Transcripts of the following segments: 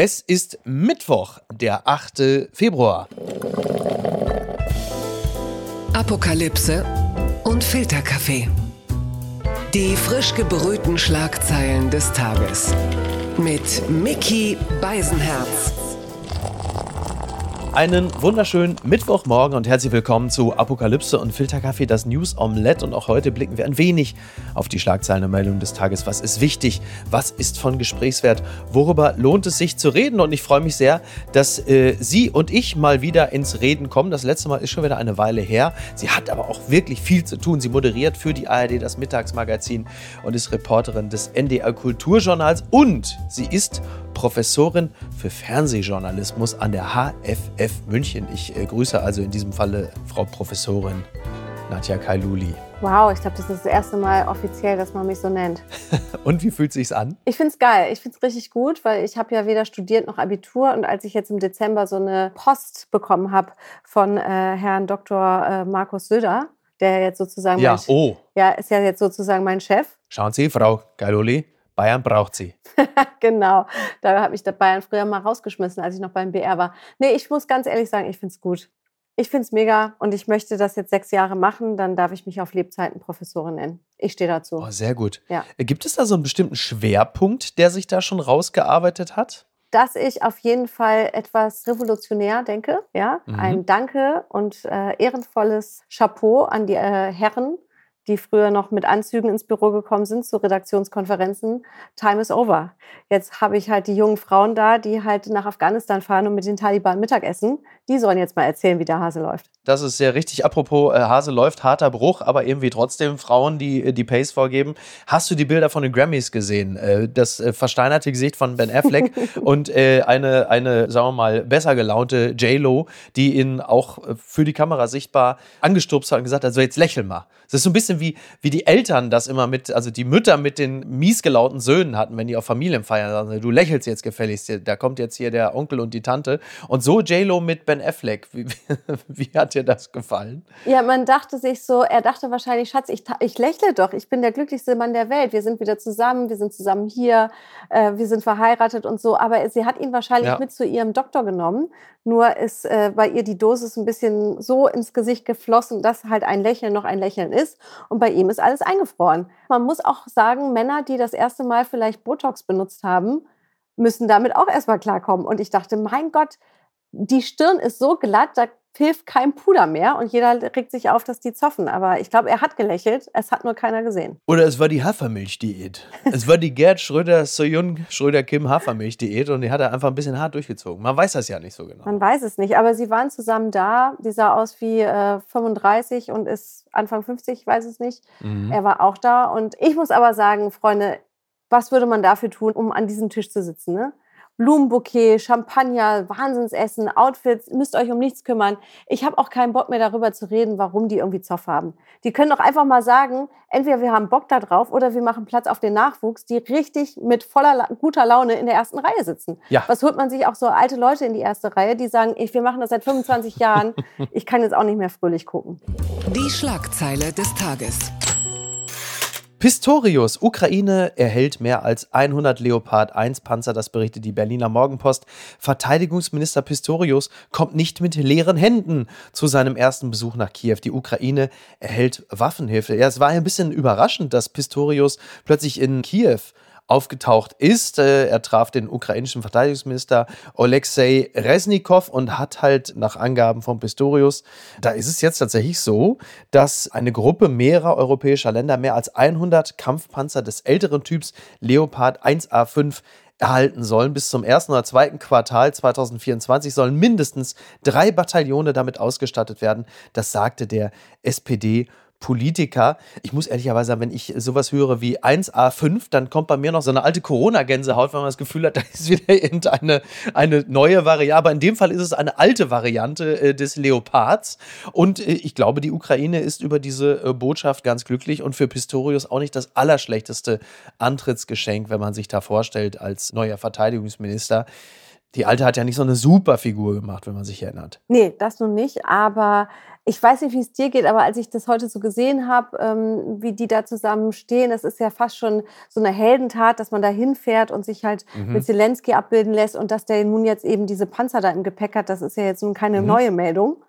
Es ist Mittwoch, der 8. Februar. Apokalypse und Filterkaffee. Die frisch gebrühten Schlagzeilen des Tages. Mit Mickey Beisenherz. Einen wunderschönen Mittwochmorgen und herzlich willkommen zu Apokalypse und Filterkaffee, das News Omelette. Und auch heute blicken wir ein wenig auf die Schlagzeilen und Meldungen des Tages. Was ist wichtig? Was ist von Gesprächswert? Worüber lohnt es sich zu reden? Und ich freue mich sehr, dass äh, Sie und ich mal wieder ins Reden kommen. Das letzte Mal ist schon wieder eine Weile her. Sie hat aber auch wirklich viel zu tun. Sie moderiert für die ARD das Mittagsmagazin und ist Reporterin des NDR Kulturjournals und sie ist Professorin für Fernsehjournalismus an der HFF München. Ich äh, grüße also in diesem Falle Frau Professorin Nadja Kailuli. Wow, ich glaube, das ist das erste Mal offiziell, dass man mich so nennt. und wie fühlt sich's an? Ich finde es geil. Ich finde es richtig gut, weil ich habe ja weder studiert noch Abitur und als ich jetzt im Dezember so eine Post bekommen habe von äh, Herrn Dr. Äh, Markus Söder, der jetzt sozusagen ja, mein, oh. ja, ist ja jetzt sozusagen mein Chef. Schauen Sie, Frau Kailuli, Bayern braucht sie. genau. Da hat mich der Bayern früher mal rausgeschmissen, als ich noch beim BR war. Nee, ich muss ganz ehrlich sagen, ich finde es gut. Ich finde es mega und ich möchte das jetzt sechs Jahre machen, dann darf ich mich auf Lebzeiten Professorin nennen. Ich stehe dazu. Oh, sehr gut. Ja. Gibt es da so einen bestimmten Schwerpunkt, der sich da schon rausgearbeitet hat? dass ich auf jeden Fall etwas revolutionär denke. Ja, mhm. ein Danke und äh, ehrenvolles Chapeau an die äh, Herren die früher noch mit Anzügen ins Büro gekommen sind zu Redaktionskonferenzen, time is over. Jetzt habe ich halt die jungen Frauen da, die halt nach Afghanistan fahren und mit den Taliban Mittagessen. Die sollen jetzt mal erzählen, wie der Hase läuft. Das ist sehr richtig. Apropos äh, Hase läuft, harter Bruch, aber irgendwie trotzdem Frauen, die äh, die Pace vorgeben. Hast du die Bilder von den Grammys gesehen? Äh, das äh, versteinerte Gesicht von Ben Affleck und äh, eine, eine, sagen wir mal, besser gelaunte J-Lo, die ihn auch äh, für die Kamera sichtbar angestupst hat und gesagt hat, so jetzt lächel mal. Das ist so ein bisschen wie, wie die Eltern das immer mit, also die Mütter mit den miesgelauten Söhnen hatten, wenn die auf Familienfeiern sagen, du lächelst jetzt gefälligst, da kommt jetzt hier der Onkel und die Tante. Und so J-Lo mit Ben Affleck. Wie, wie, hat dir das gefallen? Ja, man dachte sich so, er dachte wahrscheinlich, Schatz, ich, ich lächle doch, ich bin der glücklichste Mann der Welt, wir sind wieder zusammen, wir sind zusammen hier, äh, wir sind verheiratet und so. Aber sie hat ihn wahrscheinlich ja. mit zu ihrem Doktor genommen. Nur ist äh, bei ihr die Dosis ein bisschen so ins Gesicht geflossen, dass halt ein Lächeln noch ein Lächeln ist. Und bei ihm ist alles eingefroren. Man muss auch sagen, Männer, die das erste Mal vielleicht Botox benutzt haben, müssen damit auch erstmal klarkommen. Und ich dachte, mein Gott, die Stirn ist so glatt, da hilft kein Puder mehr und jeder regt sich auf, dass die zoffen. Aber ich glaube, er hat gelächelt, es hat nur keiner gesehen. Oder es war die Hafermilchdiät. es war die Gerd Schröder, Soyun Schröder Kim Hafermilchdiät und die hat er einfach ein bisschen hart durchgezogen. Man weiß das ja nicht so genau. Man weiß es nicht, aber sie waren zusammen da. Die sah aus wie äh, 35 und ist Anfang 50, ich weiß es nicht. Mhm. Er war auch da und ich muss aber sagen, Freunde, was würde man dafür tun, um an diesem Tisch zu sitzen? Ne? Blumenbouquet, Champagner, Wahnsinnsessen, Outfits, müsst euch um nichts kümmern. Ich habe auch keinen Bock mehr darüber zu reden, warum die irgendwie Zoff haben. Die können doch einfach mal sagen, entweder wir haben Bock da drauf oder wir machen Platz auf den Nachwuchs, die richtig mit voller guter Laune in der ersten Reihe sitzen. Ja. Was holt man sich auch so alte Leute in die erste Reihe, die sagen, ich, wir machen das seit 25 Jahren, ich kann jetzt auch nicht mehr fröhlich gucken. Die Schlagzeile des Tages. Pistorius, Ukraine erhält mehr als 100 Leopard 1 Panzer, das berichtet die Berliner Morgenpost. Verteidigungsminister Pistorius kommt nicht mit leeren Händen zu seinem ersten Besuch nach Kiew. Die Ukraine erhält Waffenhilfe. Ja, es war ein bisschen überraschend, dass Pistorius plötzlich in Kiew aufgetaucht ist. Äh, er traf den ukrainischen Verteidigungsminister Alexei Resnikow und hat halt nach Angaben von Pistorius, da ist es jetzt tatsächlich so, dass eine Gruppe mehrerer europäischer Länder mehr als 100 Kampfpanzer des älteren Typs Leopard 1A5 erhalten sollen. Bis zum ersten oder zweiten Quartal 2024 sollen mindestens drei Bataillone damit ausgestattet werden. Das sagte der SPD- Politiker. Ich muss ehrlicherweise sagen, wenn ich sowas höre wie 1A5, dann kommt bei mir noch so eine alte Corona-Gänsehaut, wenn man das Gefühl hat, da ist wieder irgendeine eine neue Variante. Aber in dem Fall ist es eine alte Variante äh, des Leopards. Und äh, ich glaube, die Ukraine ist über diese äh, Botschaft ganz glücklich und für Pistorius auch nicht das allerschlechteste Antrittsgeschenk, wenn man sich da vorstellt als neuer Verteidigungsminister Die Alte hat ja nicht so eine super Figur gemacht, wenn man sich erinnert. Nee, das nun nicht. Aber ich weiß nicht, wie es dir geht, aber als ich das heute so gesehen habe, ähm, wie die da zusammen stehen, das ist ja fast schon so eine Heldentat, dass man da hinfährt und sich halt mhm. mit Zelensky abbilden lässt und dass der nun jetzt eben diese Panzer da im Gepäck hat, das ist ja jetzt nun keine mhm. neue Meldung.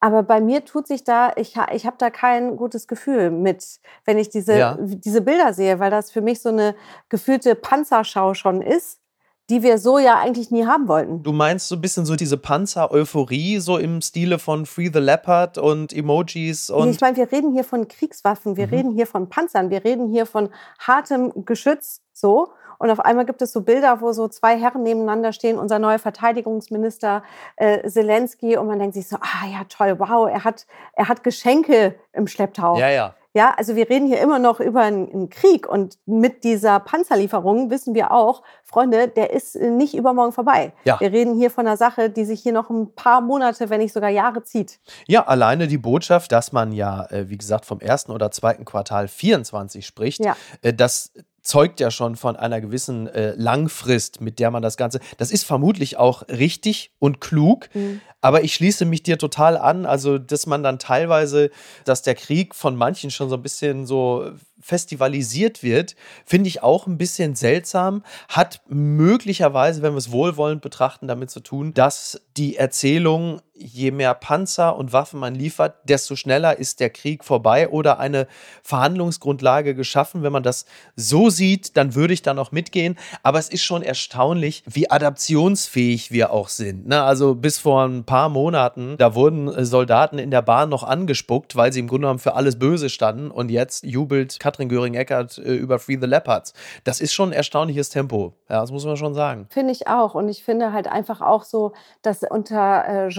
Aber bei mir tut sich da, ich, ich habe da kein gutes Gefühl mit, wenn ich diese, ja. diese Bilder sehe, weil das für mich so eine gefühlte Panzerschau schon ist die wir so ja eigentlich nie haben wollten. Du meinst so ein bisschen so diese Panzer-Euphorie, so im Stile von Free the Leopard und Emojis und. Ich meine, wir reden hier von Kriegswaffen, wir mhm. reden hier von Panzern, wir reden hier von hartem Geschütz, so. Und auf einmal gibt es so Bilder, wo so zwei Herren nebeneinander stehen, unser neuer Verteidigungsminister äh, Zelensky, und man denkt sich so, ah ja, toll, wow, er hat, er hat Geschenke im Schlepptau. Ja, ja. Ja, also wir reden hier immer noch über einen Krieg und mit dieser Panzerlieferung wissen wir auch, Freunde, der ist nicht übermorgen vorbei. Ja. Wir reden hier von einer Sache, die sich hier noch ein paar Monate, wenn nicht sogar Jahre zieht. Ja, alleine die Botschaft, dass man ja, äh, wie gesagt, vom ersten oder zweiten Quartal 24 spricht, ja. Äh, dass zeugt ja schon von einer gewissen äh, Langfrist, mit der man das Ganze. Das ist vermutlich auch richtig und klug, mhm. aber ich schließe mich dir total an. Also, dass man dann teilweise, dass der Krieg von manchen schon so ein bisschen so festivalisiert wird, finde ich auch ein bisschen seltsam. Hat möglicherweise, wenn wir es wohlwollend betrachten, damit zu tun, dass die Erzählung, je mehr Panzer und Waffen man liefert, desto schneller ist der Krieg vorbei oder eine Verhandlungsgrundlage geschaffen. Wenn man das so sieht, dann würde ich da noch mitgehen. Aber es ist schon erstaunlich, wie adaptionsfähig wir auch sind. Ne? Also bis vor ein paar Monaten, da wurden äh, Soldaten in der Bahn noch angespuckt, weil sie im Grunde genommen für alles Böse standen. Und jetzt jubelt Katrin Göring-Eckardt äh, über Free the Leopards. Das ist schon ein erstaunliches Tempo. Ja, das muss man schon sagen. Finde ich auch. Und ich finde halt einfach auch so, dass unter äh,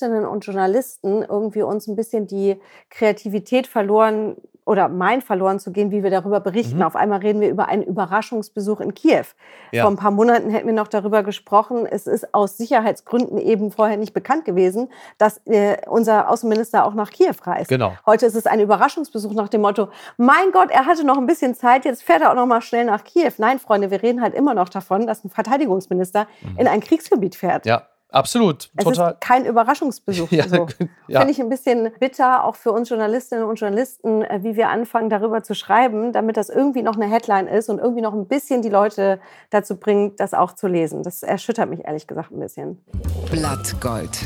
Journalistinnen und Journalisten irgendwie uns ein bisschen die Kreativität verloren oder meint verloren zu gehen, wie wir darüber berichten. Mhm. Auf einmal reden wir über einen Überraschungsbesuch in Kiew. Ja. Vor ein paar Monaten hätten wir noch darüber gesprochen. Es ist aus Sicherheitsgründen eben vorher nicht bekannt gewesen, dass äh, unser Außenminister auch nach Kiew reist. Genau. Heute ist es ein Überraschungsbesuch nach dem Motto: Mein Gott, er hatte noch ein bisschen Zeit, jetzt fährt er auch noch mal schnell nach Kiew. Nein, Freunde, wir reden halt immer noch davon, dass ein Verteidigungsminister mhm. in ein Kriegsgebiet fährt. Ja. Absolut, es total. Ist kein Überraschungsbesuch. ja, so. ja. Finde ich ein bisschen bitter, auch für uns Journalistinnen und Journalisten, äh, wie wir anfangen, darüber zu schreiben, damit das irgendwie noch eine Headline ist und irgendwie noch ein bisschen die Leute dazu bringt, das auch zu lesen. Das erschüttert mich ehrlich gesagt ein bisschen. Blattgold.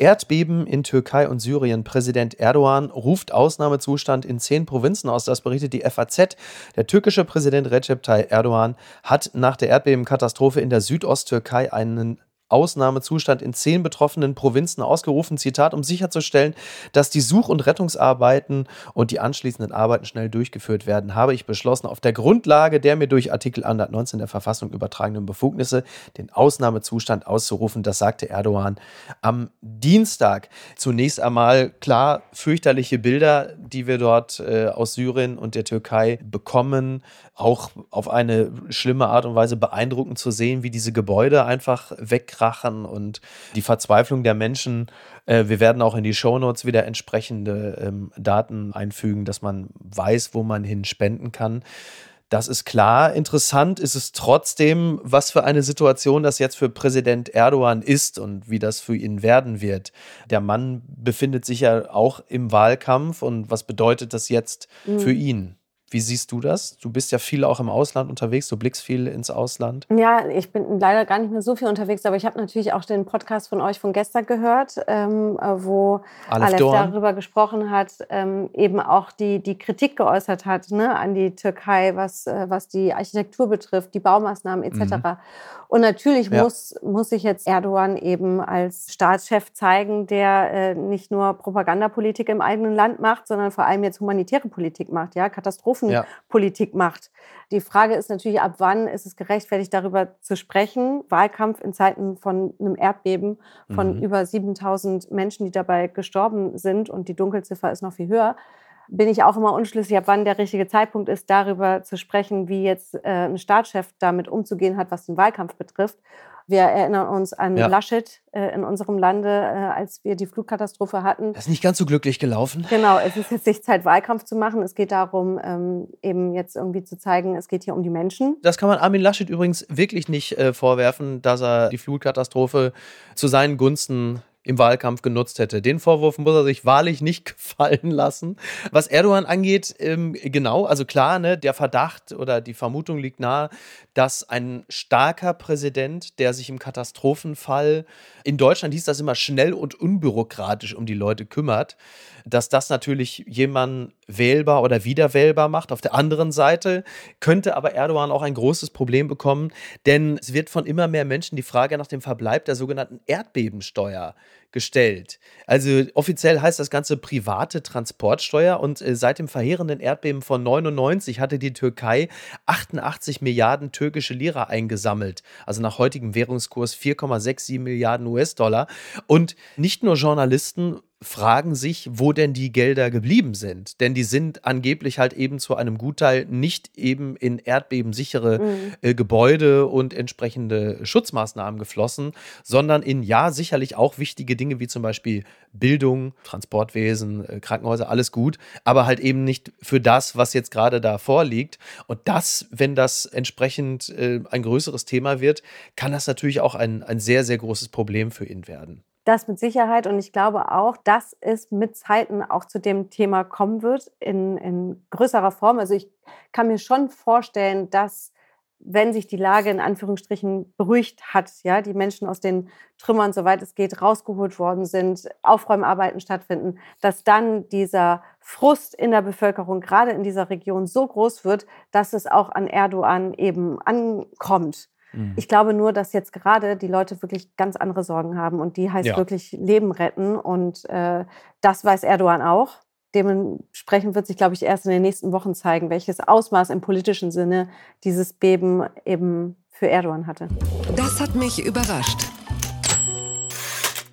Erdbeben in Türkei und Syrien. Präsident Erdogan ruft Ausnahmezustand in zehn Provinzen aus. Das berichtet die FAZ. Der türkische Präsident Recep Tayyip Erdogan hat nach der Erdbebenkatastrophe in der Südosttürkei einen Ausnahmezustand in zehn betroffenen Provinzen ausgerufen, Zitat, um sicherzustellen, dass die Such- und Rettungsarbeiten und die anschließenden Arbeiten schnell durchgeführt werden, habe ich beschlossen, auf der Grundlage der mir durch Artikel 119 der Verfassung übertragenen Befugnisse den Ausnahmezustand auszurufen. Das sagte Erdogan am Dienstag. Zunächst einmal klar fürchterliche Bilder, die wir dort äh, aus Syrien und der Türkei bekommen, auch auf eine schlimme Art und Weise beeindruckend zu sehen, wie diese Gebäude einfach wegkrachen und die Verzweiflung der Menschen. Äh, wir werden auch in die Shownotes wieder entsprechende ähm, Daten einfügen, dass man weiß, wo man hin spenden kann. Das ist klar. Interessant ist es trotzdem, was für eine Situation das jetzt für Präsident Erdogan ist und wie das für ihn werden wird. Der Mann befindet sich ja auch im Wahlkampf und was bedeutet das jetzt mhm. für ihn? Wie siehst du das? Du bist ja viel auch im Ausland unterwegs, du blickst viel ins Ausland. Ja, ich bin leider gar nicht mehr so viel unterwegs, aber ich habe natürlich auch den Podcast von euch von gestern gehört, ähm, wo Aleph, Aleph darüber gesprochen hat, ähm, eben auch die, die Kritik geäußert hat ne, an die Türkei, was, äh, was die Architektur betrifft, die Baumaßnahmen etc. Mhm. Und natürlich ja. muss, muss sich jetzt Erdogan eben als Staatschef zeigen, der äh, nicht nur Propagandapolitik im eigenen Land macht, sondern vor allem jetzt humanitäre Politik macht, ja, Katastrophen Katastrophenpolitik ja. macht. Die Frage ist natürlich, ab wann ist es gerechtfertigt, darüber zu sprechen? Wahlkampf in Zeiten von einem Erdbeben von mhm. über 7000 Menschen, die dabei gestorben sind und die Dunkelziffer ist noch viel höher bin ich auch immer unschlüssig, ab wann der richtige Zeitpunkt ist, darüber zu sprechen, wie jetzt äh, ein Staatschef damit umzugehen hat, was den Wahlkampf betrifft. Wir erinnern uns an ja. Laschet äh, in unserem Lande, äh, als wir die Flutkatastrophe hatten. Das ist nicht ganz so glücklich gelaufen. Genau, es ist jetzt nicht Zeit, Wahlkampf zu machen. Es geht darum, ähm, eben jetzt irgendwie zu zeigen, es geht hier um die Menschen. Das kann man Armin Laschet übrigens wirklich nicht äh, vorwerfen, dass er die Flutkatastrophe zu seinen Gunsten im Wahlkampf genutzt hätte. Den Vorwurf muss er sich wahrlich nicht gefallen lassen. Was Erdogan angeht, ähm, genau, also klar, ne, der Verdacht oder die Vermutung liegt nahe, dass ein starker Präsident, der sich im Katastrophenfall, in Deutschland hieß das immer schnell und unbürokratisch um die Leute kümmert, dass das natürlich jemanden wählbar oder wiederwählbar macht. Auf der anderen Seite könnte aber Erdogan auch ein großes Problem bekommen, denn es wird von immer mehr Menschen die Frage nach dem Verbleib der sogenannten Erdbebensteuer gestellt. Also offiziell heißt das Ganze private Transportsteuer und äh, seit dem verheerenden Erdbeben von 99 hatte die Türkei 88 Milliarden türkische Lira eingesammelt, also nach heutigem Währungskurs 4,67 Milliarden US-Dollar. Und nicht nur Journalisten fragen sich, wo denn die Gelder geblieben sind. Denn die sind angeblich halt eben zu einem Gutteil nicht eben in erdbebensichere mhm. äh, Gebäude und entsprechende Schutzmaßnahmen geflossen, sondern in ja sicherlich auch wichtige Dinge wie zum Beispiel Bildung, Transportwesen, äh, Krankenhäuser, alles gut, aber halt eben nicht für das, was jetzt gerade da vorliegt. Und das, wenn das entsprechend äh, ein größeres Thema wird, kann das natürlich auch ein, ein sehr, sehr großes Problem für ihn werden. Das mit Sicherheit und ich glaube auch, dass es mit Zeiten auch zu dem Thema kommen wird in, in größerer Form. Also ich kann mir schon vorstellen, dass wenn sich die Lage in Anführungsstrichen beruhigt hat, ja, die Menschen aus den Trümmern, soweit es geht, rausgeholt worden sind, Aufräumarbeiten stattfinden, dass dann dieser Frust in der Bevölkerung, gerade in dieser Region, so groß wird, dass es auch an Erdogan eben ankommt. Mhm. Ich glaube nur, dass jetzt gerade die Leute wirklich ganz andere Sorgen haben und die heißt ja. wirklich Leben retten und äh, das weiß Erdogan auch. Dementsprechend wird sich, glaube ich, erst in den nächsten Wochen zeigen, welches Ausmaß im politischen Sinne dieses Beben eben für Erdogan hatte. Das hat mich überrascht.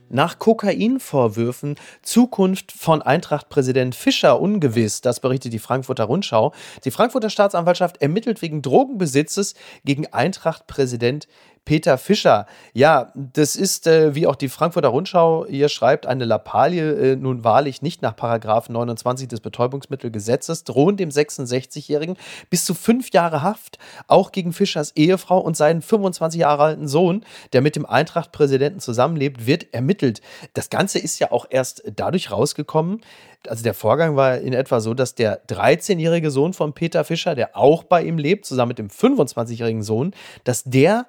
Nach Kokainvorwürfen Zukunft von Eintracht-Präsident Fischer ungewiss. Das berichtet die Frankfurter Rundschau. Die Frankfurter Staatsanwaltschaft ermittelt wegen Drogenbesitzes gegen Eintracht-Präsident Peter Fischer. Ja, das ist, äh, wie auch die Frankfurter Rundschau hier schreibt, eine Lappalie, äh, nun wahrlich nicht nach Paragraph 29 des Betäubungsmittelgesetzes, drohen dem 66-Jährigen bis zu fünf Jahre Haft, auch gegen Fischers Ehefrau und seinen 25 Jahre alten Sohn, der mit dem Eintracht-Präsidenten zusammenlebt, wird ermittelt. Das Ganze ist ja auch erst dadurch rausgekommen, also der Vorgang war in etwa so, dass der 13-jährige Sohn von Peter Fischer, der auch bei ihm lebt, zusammen mit dem 25-jährigen Sohn, dass der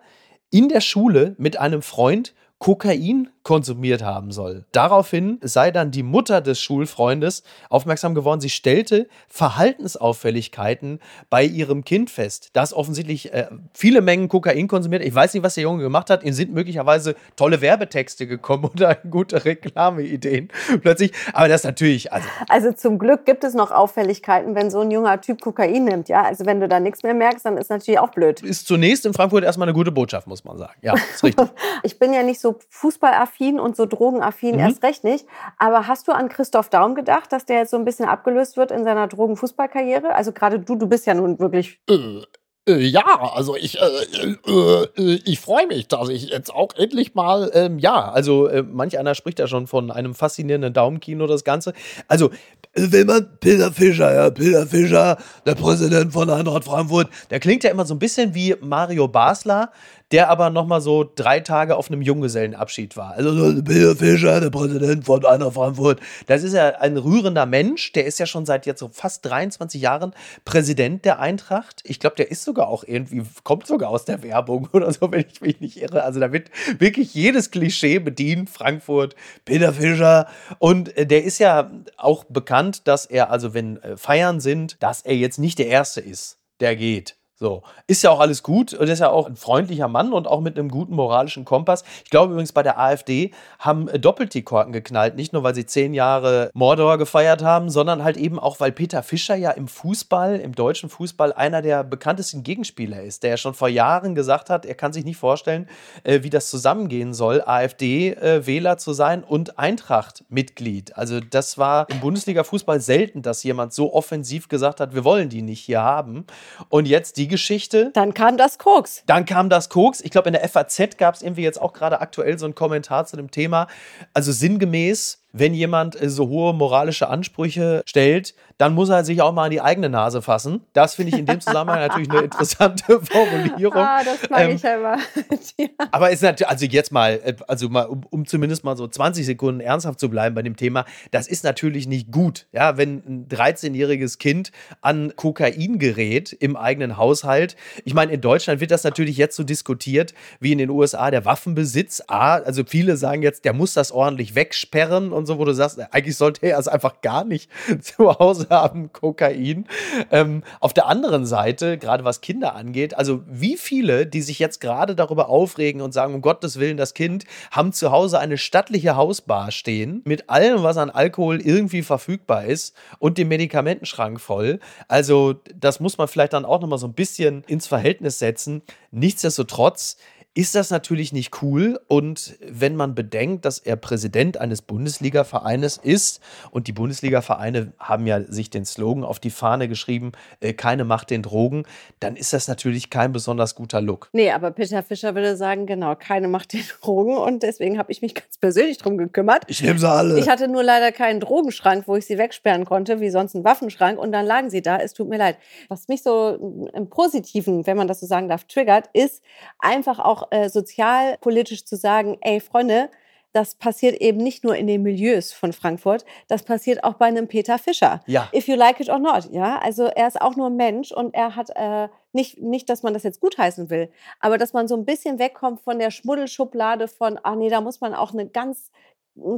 in der Schule mit einem Freund Kokain konsumiert haben soll. Daraufhin sei dann die Mutter des Schulfreundes aufmerksam geworden. Sie stellte Verhaltensauffälligkeiten bei ihrem Kind fest, das offensichtlich äh, viele Mengen Kokain konsumiert. Ich weiß nicht, was der Junge gemacht hat. Ihm sind möglicherweise tolle Werbetexte gekommen oder gute Reklameideen plötzlich. Aber das natürlich. Also, also zum Glück gibt es noch Auffälligkeiten, wenn so ein junger Typ Kokain nimmt. Ja, also wenn du da nichts mehr merkst, dann ist natürlich auch blöd. Ist zunächst in Frankfurt erstmal eine gute Botschaft, muss man sagen. Ja, ist richtig. ich bin ja nicht so so fußballaffin und so drogenaffin mhm. erst recht nicht. Aber hast du an Christoph Daum gedacht, dass der jetzt so ein bisschen abgelöst wird in seiner Drogenfußballkarriere? Also gerade du, du bist ja nun wirklich. Äh, äh, ja, also ich, äh, äh, äh ich freue mich, dass ich jetzt auch endlich mal, ähm, ja, also äh, manch einer spricht ja schon von einem faszinierenden Daumenkino, das Ganze. Also, wenn man Peter Fischer, ja, Peter Fischer, der Präsident von Eintracht Frankfurt, der klingt ja immer so ein bisschen wie Mario Basler, der aber nochmal so drei Tage auf einem Junggesellenabschied war. Also Bill Fischer, der Präsident von einer Frankfurt, das ist ja ein rührender Mensch. Der ist ja schon seit jetzt so fast 23 Jahren Präsident der Eintracht. Ich glaube, der ist sogar auch irgendwie, kommt sogar aus der Werbung oder so, wenn ich mich nicht irre. Also da wird wirklich jedes Klischee bedient. Frankfurt, Peter Fischer. Und äh, der ist ja auch bekannt, dass er, also wenn äh, Feiern sind, dass er jetzt nicht der Erste ist, der geht. So, ist ja auch alles gut und ist ja auch ein freundlicher Mann und auch mit einem guten moralischen Kompass. Ich glaube übrigens, bei der AfD haben äh, doppelt die Korken geknallt. Nicht nur, weil sie zehn Jahre Mordor gefeiert haben, sondern halt eben auch, weil Peter Fischer ja im Fußball, im deutschen Fußball, einer der bekanntesten Gegenspieler ist, der ja schon vor Jahren gesagt hat, er kann sich nicht vorstellen, äh, wie das zusammengehen soll, AfD-Wähler äh, zu sein und Eintracht-Mitglied. Also, das war im Bundesliga-Fußball selten, dass jemand so offensiv gesagt hat, wir wollen die nicht hier haben. Und jetzt die Geschichte. Dann kam das Koks. Dann kam das Koks. Ich glaube, in der FAZ gab es irgendwie jetzt auch gerade aktuell so einen Kommentar zu dem Thema. Also sinngemäß, wenn jemand äh, so hohe moralische Ansprüche stellt, dann muss er sich auch mal an die eigene Nase fassen. Das finde ich in dem Zusammenhang natürlich eine interessante Formulierung. Ah, das mag ähm, ich ja immer. ja. Aber ist natürlich, also jetzt mal, äh, also mal, um, um, zumindest mal so 20 Sekunden ernsthaft zu bleiben bei dem Thema, das ist natürlich nicht gut, ja, wenn ein 13-jähriges Kind an Kokain gerät im eigenen Haushalt. Ich meine, in Deutschland wird das natürlich jetzt so diskutiert, wie in den USA der Waffenbesitz. A, also viele sagen jetzt, der muss das ordentlich wegsperren und so, wo du sagst, eigentlich sollte er es einfach gar nicht zu Hause haben Kokain. Ähm, auf der anderen Seite, gerade was Kinder angeht, also wie viele, die sich jetzt gerade darüber aufregen und sagen, um Gottes Willen, das Kind, haben zu Hause eine stattliche Hausbar stehen mit allem, was an Alkohol irgendwie verfügbar ist und dem Medikamentenschrank voll. Also das muss man vielleicht dann auch nochmal so ein bisschen ins Verhältnis setzen. Nichtsdestotrotz ist das natürlich nicht cool. Und wenn man bedenkt, dass er Präsident eines Bundesliga-Vereines ist und die Bundesliga-Vereine haben ja sich den Slogan auf die Fahne geschrieben, äh, keine Macht den Drogen, dann ist das natürlich kein besonders guter Look. Nee, aber Peter Fischer würde sagen, genau, keine Macht den Drogen. Und deswegen habe ich mich ganz persönlich drum gekümmert. Ich nehme sie alle. Ich hatte nur leider keinen Drogenschrank, wo ich sie wegsperren konnte, wie sonst ein Waffenschrank. Und dann lagen sie da. Es tut mir leid. Was mich so im Positiven, wenn man das so sagen darf, triggert, ist einfach auch äh, sozialpolitisch zu sagen, ey Freunde, das passiert eben nicht nur in den Milieus von Frankfurt, das passiert auch bei einem Peter Fischer. Ja. If you like it or not, ja. Also er ist auch nur ein Mensch und er hat äh, nicht, nicht, dass man das jetzt gutheißen will, aber dass man so ein bisschen wegkommt von der Schmuddelschublade von, ach nee, da muss man auch eine ganz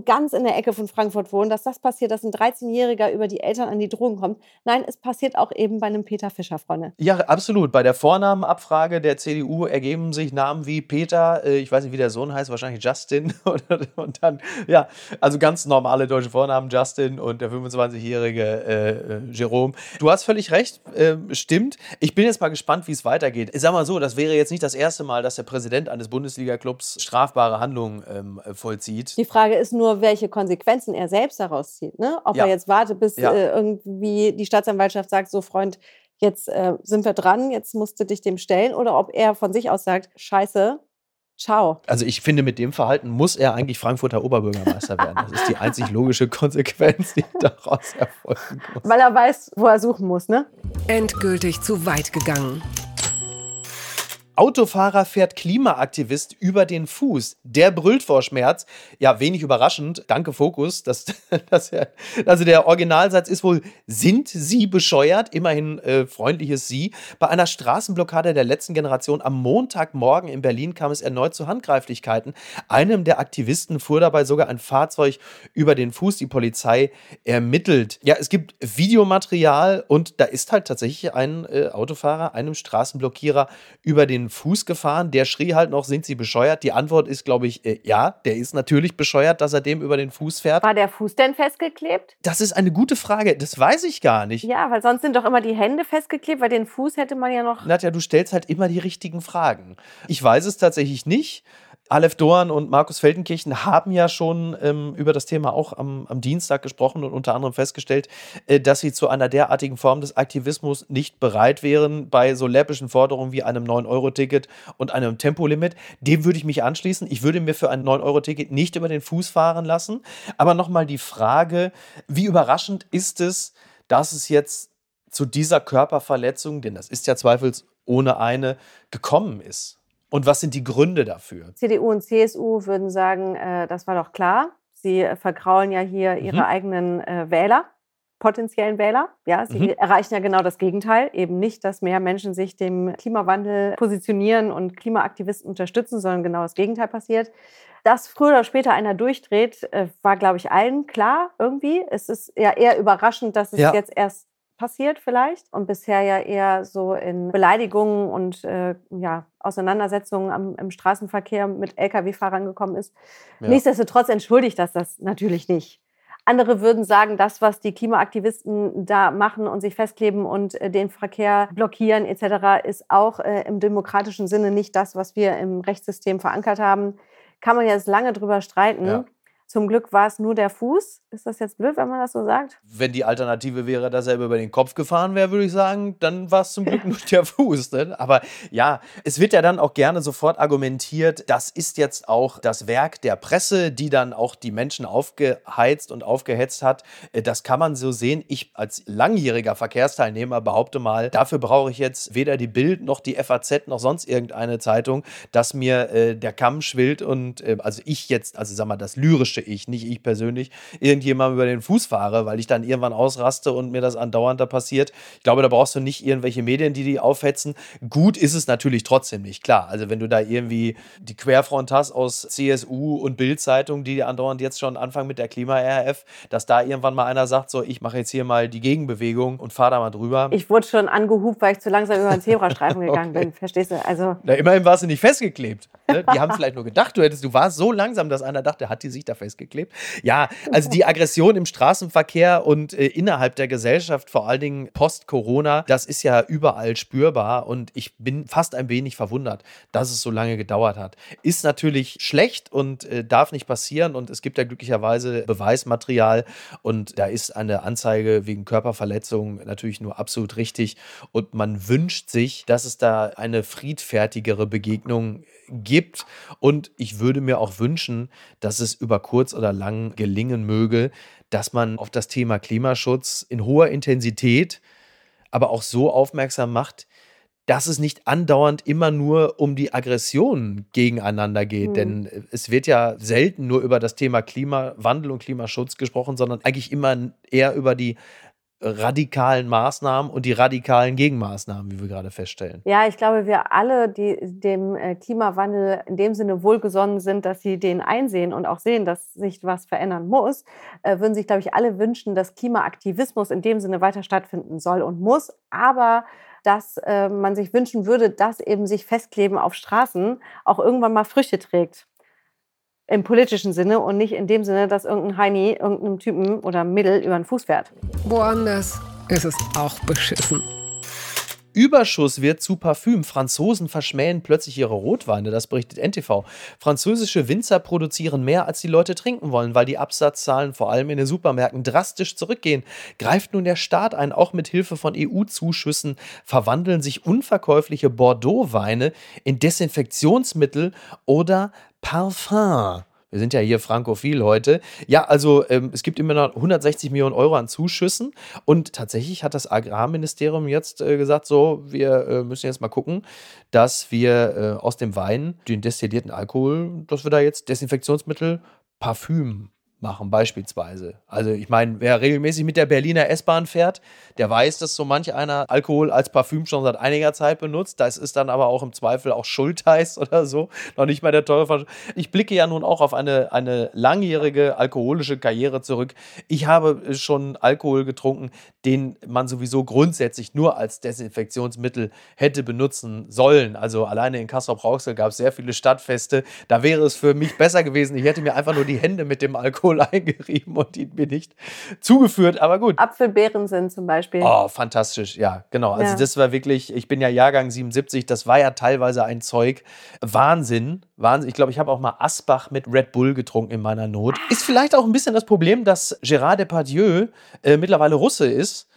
ganz in der Ecke von Frankfurt wohnen, dass das passiert, dass ein 13-Jähriger über die Eltern an die Drogen kommt. Nein, es passiert auch eben bei einem Peter Fischer, Freunde. Ja, absolut. Bei der Vornamenabfrage der CDU ergeben sich Namen wie Peter, äh, ich weiß nicht, wie der Sohn heißt, wahrscheinlich Justin. und dann, ja, also ganz normale deutsche Vornamen, Justin und der 25-jährige äh, äh, Jerome. Du hast völlig recht, äh, stimmt. Ich bin jetzt mal gespannt, wie es weitergeht. Ich sag mal so, das wäre jetzt nicht das erste Mal, dass der Präsident eines Bundesliga-Clubs strafbare Handlungen ähm, vollzieht. Die Frage ist, ist nur, welche Konsequenzen er selbst daraus zieht. Ne? Ob ja. er jetzt wartet, bis ja. äh, irgendwie die Staatsanwaltschaft sagt, so Freund, jetzt äh, sind wir dran, jetzt musst du dich dem stellen, oder ob er von sich aus sagt, scheiße, ciao. Also ich finde, mit dem Verhalten muss er eigentlich Frankfurter Oberbürgermeister werden. Das ist die einzig logische Konsequenz, die daraus erfolgen muss. Weil er weiß, wo er suchen muss, ne? Endgültig zu weit gegangen. Autofahrer fährt Klimaaktivist über den Fuß. Der brüllt vor Schmerz. Ja, wenig überraschend. Danke, Fokus. Dass er, also der Originalsatz ist wohl, sind Sie bescheuert? Immerhin äh, freundliches Sie. Bei einer Straßenblockade der letzten Generation am Montagmorgen in Berlin kam es erneut zu Handgreiflichkeiten. Einem der Aktivisten fuhr dabei sogar ein Fahrzeug über den Fuß. Die Polizei ermittelt. Ja, es gibt Videomaterial und da ist halt tatsächlich ein äh, Autofahrer einem Straßenblockierer über den Fuß gefahren. Der schrie halt noch, sind Sie bescheuert? Die Antwort ist, glaube ich, äh, ja, der ist natürlich bescheuert, dass er dem über den Fuß fährt. War der Fuß denn festgeklebt? Das ist eine gute Frage. Das weiß ich gar nicht. Ja, weil sonst sind doch immer die Hände festgeklebt, weil den Fuß hätte man ja noch. Nadja, du stellst halt immer die richtigen Fragen. Ich weiß es tatsächlich nicht. Aleph Doan und Markus Feldenkirchen haben ja schon ähm, über das Thema auch am, am, Dienstag gesprochen und unter anderem festgestellt, äh, dass sie zu einer derartigen Form des Aktivismus nicht bereit wären bei so läppischen Forderungen wie einem 9-Euro-Ticket und einem Tempolimit. Dem würde ich mich anschließen. Ich würde mir für ein 9-Euro-Ticket nicht über den Fuß fahren lassen. Aber nochmal die Frage, wie überraschend ist es, dass es jetzt zu dieser Körperverletzung, denn das ist ja zweifelsohne eine, gekommen ist? Und was sind die Gründe dafür? CDU und CSU würden sagen, äh, das war doch klar. Sie äh, vergraulen ja hier ihre mhm. eigenen äh, Wähler, potenziellen Wähler. Ja, sie mhm. erreichen ja genau das Gegenteil. Eben nicht, dass mehr Menschen sich dem Klimawandel positionieren und Klimaaktivisten unterstützen, sondern genau das Gegenteil passiert. Dass früher oder später einer durchdreht, äh, war, glaube ich, allen klar irgendwie. Es ist ja eher überraschend, dass es ja. jetzt erst passiert vielleicht und bisher ja eher so in Beleidigungen und äh, ja, Auseinandersetzungen am, im Straßenverkehr mit Lkw-Fahrern gekommen ist. Ja. Nichtsdestotrotz entschuldigt das das natürlich nicht. Andere würden sagen, das, was die Klimaaktivisten da machen und sich festkleben und äh, den Verkehr blockieren etc., ist auch äh, im demokratischen Sinne nicht das, was wir im Rechtssystem verankert haben. Kann man jetzt lange drüber streiten. Ja. Zum Glück war es nur der Fuß. Ist das jetzt blöd, wenn man das so sagt? Wenn die Alternative wäre, dass er über den Kopf gefahren wäre, würde ich sagen, dann war es zum Glück nur der Fuß. Ne? Aber ja, es wird ja dann auch gerne sofort argumentiert, das ist jetzt auch das Werk der Presse, die dann auch die Menschen aufgeheizt und aufgehetzt hat. Äh, das kann man so sehen. Ich als langjähriger Verkehrsteilnehmer behaupte mal, dafür brauche ich jetzt weder die Bild noch die FAZ noch sonst irgendeine Zeitung, dass mir äh, der Kamm schwillt und äh, also ich jetzt, also sag mal, das lyrische wünsche ich, nicht ich persönlich, irgendjemandem über den Fuß fahre, weil ich dann irgendwann ausraste und mir das andauernd da passiert. Ich glaube, da brauchst du nicht irgendwelche Medien, die die aufhetzen. Gut ist es natürlich trotzdem nicht, klar. Also wenn du da irgendwie die Querfront hast aus CSU und Bildzeitung, die andauernd jetzt schon anfangen mit der Klima-RF, dass da irgendwann mal einer sagt, so, ich mache jetzt hier mal die Gegenbewegung und fahre da mal drüber. Ich wurde schon angehupt, weil ich zu langsam über den Zebrastreifen gegangen okay. bin, verstehst du? Also Na, immerhin warst du nicht festgeklebt. Ne? Die haben vielleicht nur gedacht, du hättest, du warst so langsam, dass einer dachte, hat die sich da festgeklebt. Ja, also die Aggression im Straßenverkehr und äh, innerhalb der Gesellschaft, vor allen Dingen post-Corona, das ist ja überall spürbar und ich bin fast ein wenig verwundert, dass es so lange gedauert hat. Ist natürlich schlecht und äh, darf nicht passieren und es gibt ja glücklicherweise Beweismaterial und da ist eine Anzeige wegen Körperverletzung natürlich nur absolut richtig und man wünscht sich, dass es da eine friedfertigere Begegnung gibt. Und ich würde mir auch wünschen, dass es über kurz oder lang gelingen möge, dass man auf das Thema Klimaschutz in hoher Intensität, aber auch so aufmerksam macht, dass es nicht andauernd immer nur um die Aggression gegeneinander geht. Mhm. Denn es wird ja selten nur über das Thema Klimawandel und Klimaschutz gesprochen, sondern eigentlich immer eher über die radikalen Maßnahmen und die radikalen Gegenmaßnahmen, wie wir gerade feststellen. Ja, ich glaube, wir alle, die dem äh, Klimawandel in dem Sinne wohlgesonnen sind, dass sie den einsehen und auch sehen, dass sich was verändern muss, äh, würden sich, glaube ich, alle wünschen, dass Klimaaktivismus in dem Sinne weiter stattfinden soll und muss. Aber dass äh, man sich wünschen würde, dass eben sich Festkleben auf Straßen auch irgendwann mal Früchte trägt im politischen Sinne und nicht in dem Sinne, dass irgendein Heini irgendeinem Typen oder Mädel über den Fuß fährt. Woanders ist es auch beschissen. Überschuss wird zu Parfüm. Franzosen verschmähen plötzlich ihre Rotweine, das berichtet NTV. Französische Winzer produzieren mehr, als die Leute trinken wollen, weil die Absatzzahlen vor allem in den Supermärkten drastisch zurückgehen. Greift nun der Staat ein, auch mit Hilfe von EU-Zuschüssen verwandeln sich unverkäufliche Bordeaux-Weine in Desinfektionsmittel oder Parfum. Wir sind ja hier frankophil heute. Ja, also ähm, es gibt immer noch 160 Millionen Euro an Zuschüssen und tatsächlich hat das Agrarministerium jetzt äh, gesagt, so, wir äh, müssen jetzt mal gucken, dass wir äh, aus dem Wein, den destillierten Alkohol, dass wir da jetzt Desinfektionsmittel, Parfüm machen, beispielsweise. Also ich meine, wer regelmäßig mit der Berliner S-Bahn fährt, der weiß, dass so manch einer Alkohol als Parfüm schon seit einiger Zeit benutzt. Das ist dann aber auch im Zweifel auch Schultheiß oder so. Noch nicht mal der teure Versch Ich blicke ja nun auch auf eine, eine langjährige alkoholische Karriere zurück. Ich habe schon Alkohol getrunken, den man sowieso grundsätzlich nur als Desinfektionsmittel hätte benutzen sollen. Also alleine in Kassel-Brauxel gab es sehr viele Stadtfeste. Da wäre es für mich besser gewesen. Ich hätte mir einfach nur die Hände mit dem Alkohol Alkohol eingerieben und ihn mir nicht zugeführt, aber gut. Apfelbeeren sind zum Beispiel. Oh, fantastisch, ja, genau. Also ja. das war wirklich, ich bin ja Jahrgang 77, das war ja teilweise ein Zeug. Wahnsinn, Wahnsinn. Ich glaube, ich habe auch mal Asbach mit Red Bull getrunken in meiner Not. Ist vielleicht auch ein bisschen das Problem, dass Gérard Depardieu äh, mittlerweile Russe ist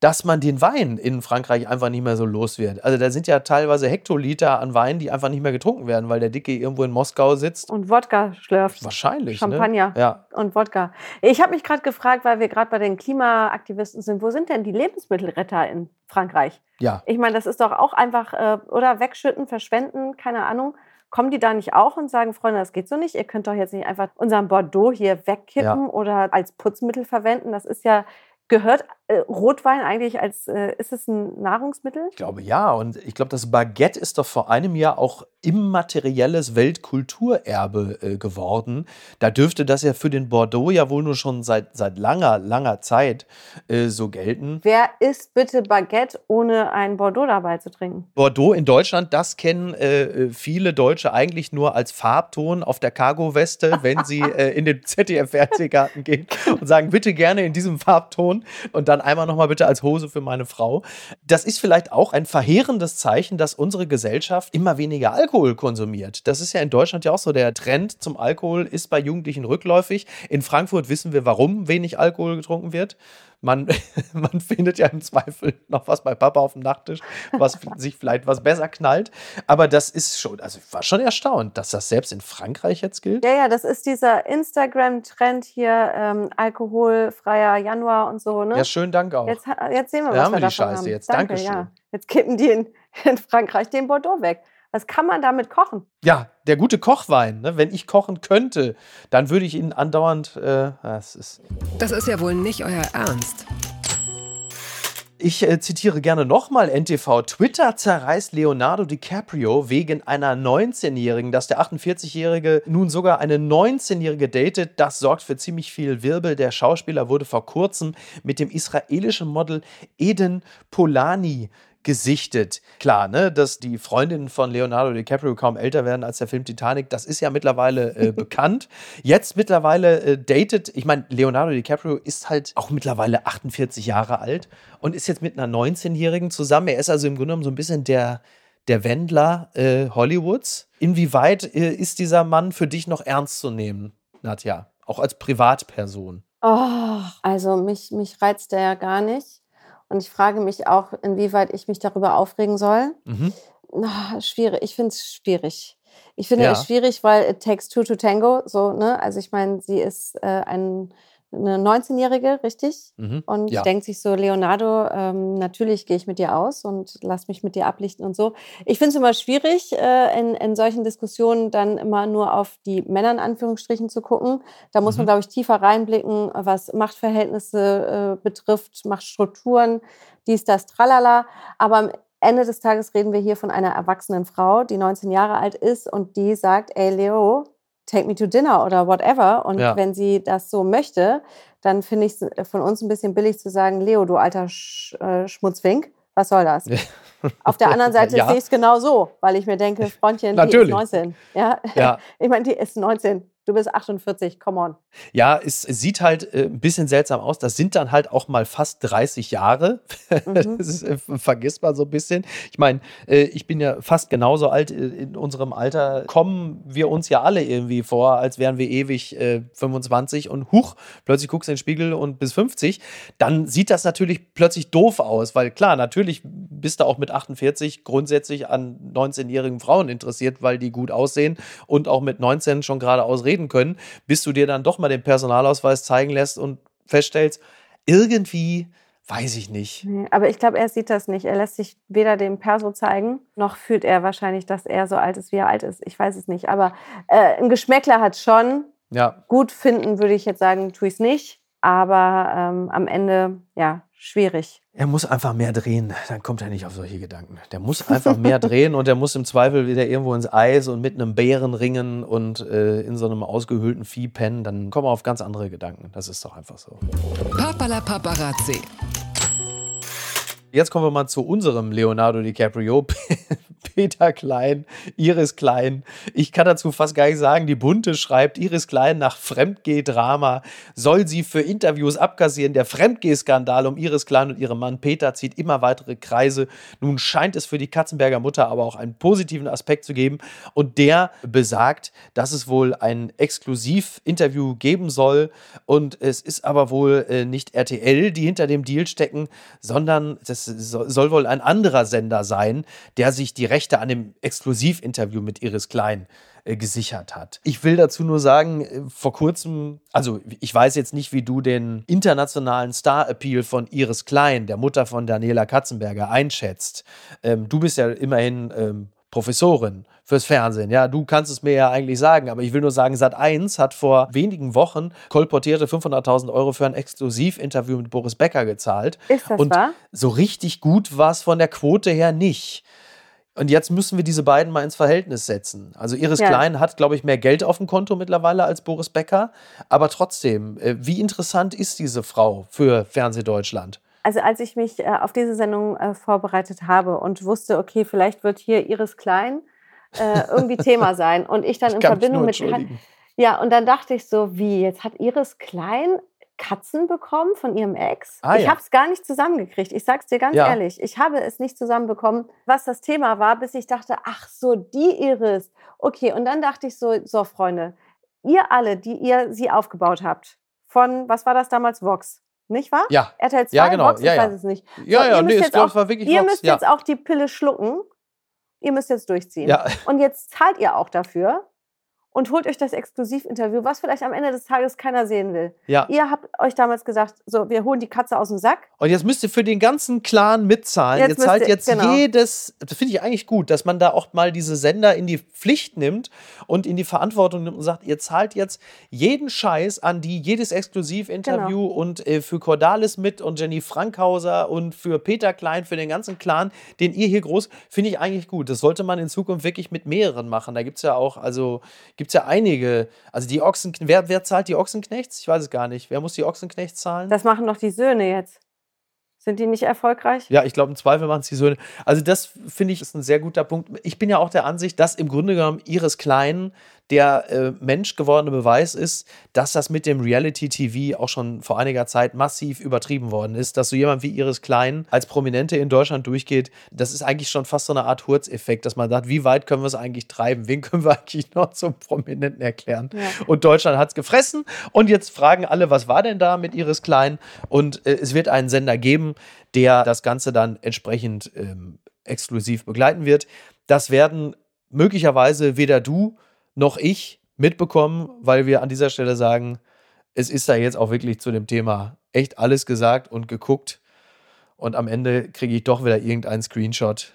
dass man den Wein in Frankreich einfach nicht mehr so los wird. Also da sind ja teilweise Hektoliter an Wein, die einfach nicht mehr getrunken werden, weil der Dicke irgendwo in Moskau sitzt. Und Wodka schlürft. Wahrscheinlich. Ne? Champagner ne? ja. und Wodka. Ich habe mich gerade gefragt, weil wir gerade bei den Klimaaktivisten sind, wo sind denn die Lebensmittelretter in Frankreich? Ja. Ich meine, das ist doch auch einfach, äh, oder wegschütten, verschwenden, keine Ahnung. Kommen die da nicht auch und sagen, Freunde, das geht so nicht? Ihr könnt doch jetzt nicht einfach unseren Bordeaux hier wegkippen ja. oder als Putzmittel verwenden. Das ist ja Gehört Rotwein eigentlich als, äh, ist es ein Nahrungsmittel? Ich glaube ja. Und ich glaube, das Baguette ist doch vor einem Jahr auch immaterielles Weltkulturerbe äh, geworden. Da dürfte das ja für den Bordeaux ja wohl nur schon seit, seit langer, langer Zeit äh, so gelten. Wer isst bitte Baguette, ohne ein Bordeaux dabei zu trinken? Bordeaux in Deutschland, das kennen äh, viele Deutsche eigentlich nur als Farbton auf der Cargo-Weste, wenn sie äh, in den ZDF-Fernsehgarten gehen und sagen, bitte gerne in diesem Farbton und dann dann einmal nochmal bitte als Hose für meine Frau. Das ist vielleicht auch ein verheerendes Zeichen, dass unsere Gesellschaft immer weniger Alkohol konsumiert. Das ist ja in Deutschland ja auch so. Der Trend zum Alkohol ist bei Jugendlichen rückläufig. In Frankfurt wissen wir, warum wenig Alkohol getrunken wird man, man findet ja im Zweifel noch was bei Papa auf dem Nachttisch, was sich vielleicht was besser knallt. Aber das ist schon, also ich war schon erstaunt, dass das selbst in Frankreich jetzt gilt. Ja, ja, das ist dieser Instagram-Trend hier, ähm, alkoholfreier Januar und so. Ne? Ja, schönen Dank auch. Jetzt, jetzt sehen wir, was ja, haben wir, wir die Scheiße haben. jetzt. Danke, Dankeschön. Ja. Jetzt kippen die in, in Frankreich den Bordeaux weg. Was kann man damit kochen? Ja, der gute Kochwein. Ne? Wenn ich kochen könnte, dann würde ich ihn andauernd. Äh, das, ist das ist ja wohl nicht euer Ernst. Ich äh, zitiere gerne nochmal NTV. Twitter zerreißt Leonardo DiCaprio wegen einer 19-Jährigen. Dass der 48-Jährige nun sogar eine 19-Jährige datet, das sorgt für ziemlich viel Wirbel. Der Schauspieler wurde vor kurzem mit dem israelischen Model Eden Polani gesichtet. Klar, ne, dass die Freundinnen von Leonardo DiCaprio kaum älter werden als der Film Titanic, das ist ja mittlerweile äh, bekannt. Jetzt mittlerweile äh, datet, ich meine, Leonardo DiCaprio ist halt auch mittlerweile 48 Jahre alt und ist jetzt mit einer 19-Jährigen zusammen. Er ist also im Grunde genommen so ein bisschen der, der Wendler äh, Hollywoods. Inwieweit äh, ist dieser Mann für dich noch ernst zu nehmen, Nadja? Auch als Privatperson? Oh, also mich, mich reizt der ja gar nicht. Und ich frage mich auch, inwieweit ich mich darüber aufregen soll. Mhm. Oh, schwierig. Ich finde es schwierig. Ich finde ja. es schwierig, weil it takes two to tango. So, ne? Also ich meine, sie ist äh, ein eine 19-Jährige, richtig? Mhm. Und ja. denkt sich so, Leonardo, ähm, natürlich gehe ich mit dir aus und lass mich mit dir ablichten und so. Ich finde es immer schwierig, äh, in, in solchen Diskussionen dann immer nur auf die Männer in Anführungsstrichen zu gucken. Da muss mhm. man, glaube ich, tiefer reinblicken, was Machtverhältnisse äh, betrifft, Machtstrukturen, dies, das, tralala. Aber am Ende des Tages reden wir hier von einer erwachsenen Frau, die 19 Jahre alt ist und die sagt, ey Leo, take me to dinner oder whatever. Und ja. wenn sie das so möchte, dann finde ich es von uns ein bisschen billig zu sagen, Leo, du alter Sch äh, Schmutzwink, was soll das? Auf der anderen Seite ja. sehe ich es genau so, weil ich mir denke, Freundchen, die ist 19. Ja? ja. Ich meine, die ist 19. Du bist 48, come on. Ja, es sieht halt äh, ein bisschen seltsam aus. Das sind dann halt auch mal fast 30 Jahre. Mhm. Das ist, äh, vergisst man so ein bisschen. Ich meine, äh, ich bin ja fast genauso alt. In unserem Alter kommen wir uns ja alle irgendwie vor, als wären wir ewig 25 und huch, plötzlich guckst du in den Spiegel und bis 50. Dann sieht das natürlich plötzlich doof aus, weil klar, natürlich bist du auch mit 48 grundsätzlich an 19-jährigen Frauen interessiert, weil die gut aussehen und auch mit 19 schon geradeaus reden können, bis du dir dann doch mal den Personalausweis zeigen lässt und feststellst, irgendwie weiß ich nicht. Nee, aber ich glaube, er sieht das nicht. Er lässt sich weder dem Perso zeigen, noch fühlt er wahrscheinlich, dass er so alt ist, wie er alt ist. Ich weiß es nicht. Aber äh, ein Geschmäckler hat schon. Ja. Gut finden würde ich jetzt sagen, tue ich es nicht. Aber ähm, am Ende, ja, schwierig. Er muss einfach mehr drehen, dann kommt er nicht auf solche Gedanken. Der muss einfach mehr drehen und der muss im Zweifel wieder irgendwo ins Eis und mit einem Bären ringen und äh, in so einem ausgehöhlten Vieh pennen. Dann kommen wir auf ganz andere Gedanken. Das ist doch einfach so. Papala Paparazzi. Jetzt kommen wir mal zu unserem Leonardo DiCaprio. Peter Klein, Iris Klein. Ich kann dazu fast gar nicht sagen. Die Bunte schreibt, Iris Klein nach Fremdgeh-Drama soll sie für Interviews abkassieren. Der Fremdgeh-Skandal um Iris Klein und ihren Mann Peter zieht immer weitere Kreise. Nun scheint es für die Katzenberger Mutter aber auch einen positiven Aspekt zu geben. Und der besagt, dass es wohl ein Exklusiv-Interview geben soll. Und es ist aber wohl äh, nicht RTL, die hinter dem Deal stecken, sondern das soll wohl ein anderer Sender sein, der sich die Rechte an dem Exklusivinterview mit Iris Klein äh, gesichert hat. Ich will dazu nur sagen, äh, vor kurzem, also ich weiß jetzt nicht, wie du den internationalen Star-Appeal von Iris Klein, der Mutter von Daniela Katzenberger, einschätzt. Ähm, du bist ja immerhin ähm, Professorin fürs Fernsehen. Ja, du kannst es mir ja eigentlich sagen, aber ich will nur sagen, Sat1 hat vor wenigen Wochen kolportierte 500.000 Euro für ein Exklusivinterview mit Boris Becker gezahlt. Ist das Und wahr? so richtig gut war es von der Quote her nicht. Und jetzt müssen wir diese beiden mal ins Verhältnis setzen. Also Iris ja. Klein hat, glaube ich, mehr Geld auf dem Konto mittlerweile als Boris Becker. Aber trotzdem, äh, wie interessant ist diese Frau für Fernsehdeutschland? Also als ich mich äh, auf diese Sendung äh, vorbereitet habe und wusste, okay, vielleicht wird hier Iris Klein irgendwie Thema sein und ich dann ich in Verbindung mit ja und dann dachte ich so, wie jetzt hat Iris Klein Katzen bekommen von ihrem Ex. Ah, ich ja. habe es gar nicht zusammengekriegt. Ich sag's dir ganz ja. ehrlich. Ich habe es nicht zusammenbekommen, was das Thema war, bis ich dachte, ach so, die Iris. Okay, und dann dachte ich so, so Freunde, ihr alle, die ihr sie aufgebaut habt, von, was war das damals, Vox, nicht wahr? Ja. RTL 2, ja, genau. Vox, ich ja, weiß es nicht. Ja, so, ja, nee, ich glaube, es war wirklich Ihr Vox. müsst jetzt auch die Pille schlucken. Ihr müsst jetzt durchziehen. Ja. Und jetzt zahlt ihr auch dafür und holt euch das Exklusivinterview, was vielleicht am Ende des Tages keiner sehen will. Ja. Ihr habt euch damals gesagt, so, wir holen die Katze aus dem Sack. Und jetzt müsst ihr für den ganzen Clan mitzahlen. Jetzt ihr zahlt jetzt genau. jedes, das finde ich eigentlich gut, dass man da auch mal diese Sender in die Pflicht nimmt und in die Verantwortung nimmt und sagt, ihr zahlt jetzt jeden Scheiß an die, jedes Exklusivinterview genau. und äh, für Cordalis mit und Jenny Frankhauser und für Peter Klein, für den ganzen Clan, den ihr hier groß, finde ich eigentlich gut. Das sollte man in Zukunft wirklich mit mehreren machen. Da gibt es ja auch, also gibt es ja einige. Also die Ochsen, wer, wer zahlt die Ochsenknechts? Ich weiß es gar nicht. Wer muss die Ochsenknechts zahlen? Das machen doch die Söhne jetzt. Sind die nicht erfolgreich? Ja, ich glaube, im Zweifel machen es die Söhne. Also, das finde ich ist ein sehr guter Punkt. Ich bin ja auch der Ansicht, dass im Grunde genommen Iris Klein der äh, menschgewordene Beweis ist, dass das mit dem Reality-TV auch schon vor einiger Zeit massiv übertrieben worden ist, dass so jemand wie Iris Klein als Prominente in Deutschland durchgeht. Das ist eigentlich schon fast so eine Art Hurzeffekt, dass man sagt, wie weit können wir es eigentlich treiben? Wen können wir eigentlich noch zum Prominenten erklären? Ja. Und Deutschland hat es gefressen. Und jetzt fragen alle, was war denn da mit Iris Klein? Und äh, es wird einen Sender geben, der das Ganze dann entsprechend ähm, exklusiv begleiten wird. Das werden möglicherweise weder du noch ich mitbekommen, weil wir an dieser Stelle sagen, es ist da jetzt auch wirklich zu dem Thema echt alles gesagt und geguckt. Und am Ende kriege ich doch wieder irgendeinen Screenshot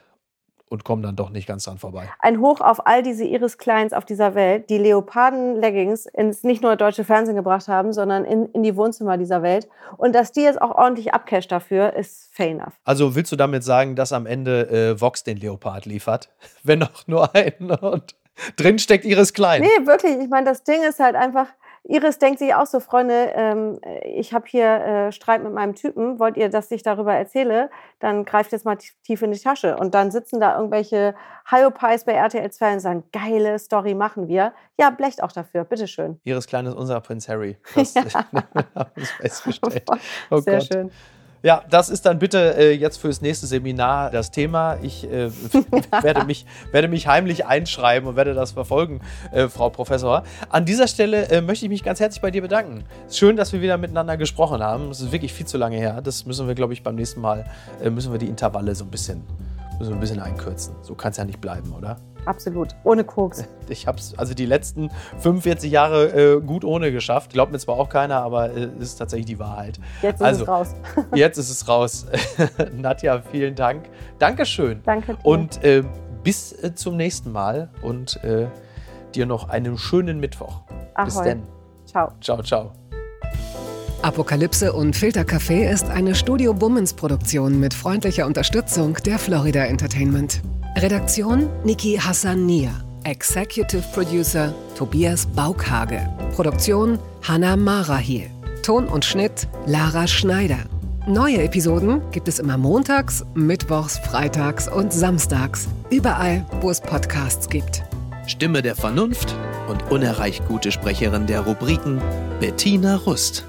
und komme dann doch nicht ganz dran vorbei. Ein Hoch auf all diese Iris Kleins auf dieser Welt, die Leoparden-Leggings ins nicht nur deutsche Fernsehen gebracht haben, sondern in, in die Wohnzimmer dieser Welt. Und dass die jetzt auch ordentlich abcash dafür, ist fair enough. Also willst du damit sagen, dass am Ende äh, Vox den Leopard liefert? Wenn auch nur einen und drin steckt Iris Klein. Nee, wirklich. Ich meine, das Ding ist halt einfach, Iris denkt sich auch so, Freunde, ähm, ich habe hier äh, Streit mit meinem Typen, wollt ihr, dass ich darüber erzähle? Dann greift jetzt mal tief in die Tasche. Und dann sitzen da irgendwelche Hyopies bei RTL 2 und sagen, geile Story machen wir. Ja, blecht auch dafür, bitteschön. Iris Klein ist unser Prinz Harry. Das ja. wir festgestellt. Oh Sehr Gott. schön. Ja, das ist dann bitte äh, jetzt fürs nächste Seminar das Thema. Ich äh, werde, mich, werde mich heimlich einschreiben und werde das verfolgen, äh, Frau Professor. An dieser Stelle äh, möchte ich mich ganz herzlich bei dir bedanken. Schön, dass wir wieder miteinander gesprochen haben. Es ist wirklich viel zu lange her. Das müssen wir, glaube ich, beim nächsten Mal, äh, müssen wir die Intervalle so ein bisschen, müssen wir ein bisschen einkürzen. So kann es ja nicht bleiben, oder? Absolut. Ohne Koks. Ich habe es also die letzten 45 Jahre äh, gut ohne geschafft. Glaubt mir zwar auch keiner, aber es äh, ist tatsächlich die Wahrheit. Jetzt ist also, es raus. jetzt ist es raus. Nadja, vielen Dank. Dankeschön. Danke. Dir. Und äh, bis äh, zum nächsten Mal und äh, dir noch einen schönen Mittwoch. Ahoi. Bis dann. Ciao. Ciao, ciao. Apokalypse und Filtercafé ist eine Studio Bummens Produktion mit freundlicher Unterstützung der Florida Entertainment. Redaktion Niki Hassania. Executive Producer Tobias Baukhage. Produktion Hanna Marahiel. Ton und Schnitt Lara Schneider. Neue Episoden gibt es immer montags, mittwochs, freitags und samstags. Überall, wo es Podcasts gibt. Stimme der Vernunft und unerreicht gute Sprecherin der Rubriken Bettina Rust.